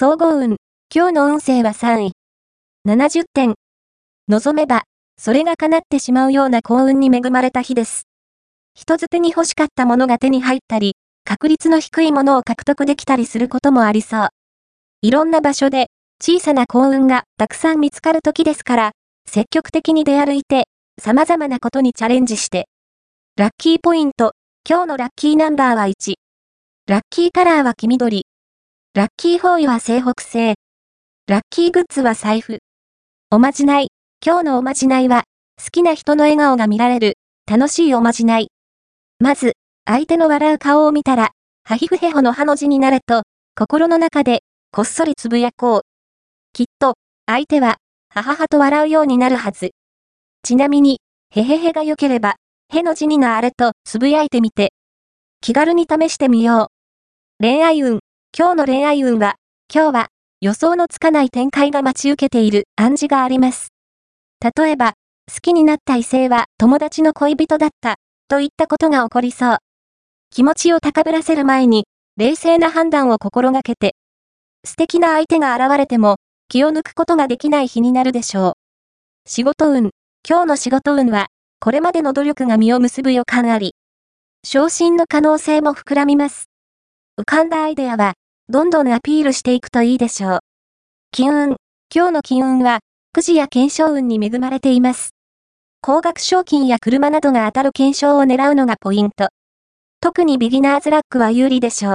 総合運。今日の運勢は3位。70点。望めば、それが叶ってしまうような幸運に恵まれた日です。人づてに欲しかったものが手に入ったり、確率の低いものを獲得できたりすることもありそう。いろんな場所で、小さな幸運がたくさん見つかる時ですから、積極的に出歩いて、様々なことにチャレンジして。ラッキーポイント。今日のラッキーナンバーは1。ラッキーカラーは黄緑。ラッキーフォーイは西北西。ラッキーグッズは財布。おまじない。今日のおまじないは、好きな人の笑顔が見られる、楽しいおまじない。まず、相手の笑う顔を見たら、ハヒフヘホのハの字になれと、心の中で、こっそりつぶやこう。きっと、相手は、はははと笑うようになるはず。ちなみに、へへへが良ければ、への字になあれとつぶやいてみて。気軽に試してみよう。恋愛運。今日の恋愛運は、今日は予想のつかない展開が待ち受けている暗示があります。例えば、好きになった異性は友達の恋人だったといったことが起こりそう。気持ちを高ぶらせる前に、冷静な判断を心がけて、素敵な相手が現れても、気を抜くことができない日になるでしょう。仕事運。今日の仕事運は、これまでの努力が実を結ぶ予感あり、昇進の可能性も膨らみます。浮かんだアイデアは、どんどんアピールしていくといいでしょう。金運。今日の金運は、くじや検証運に恵まれています。高額賞金や車などが当たる検証を狙うのがポイント。特にビギナーズラックは有利でしょう。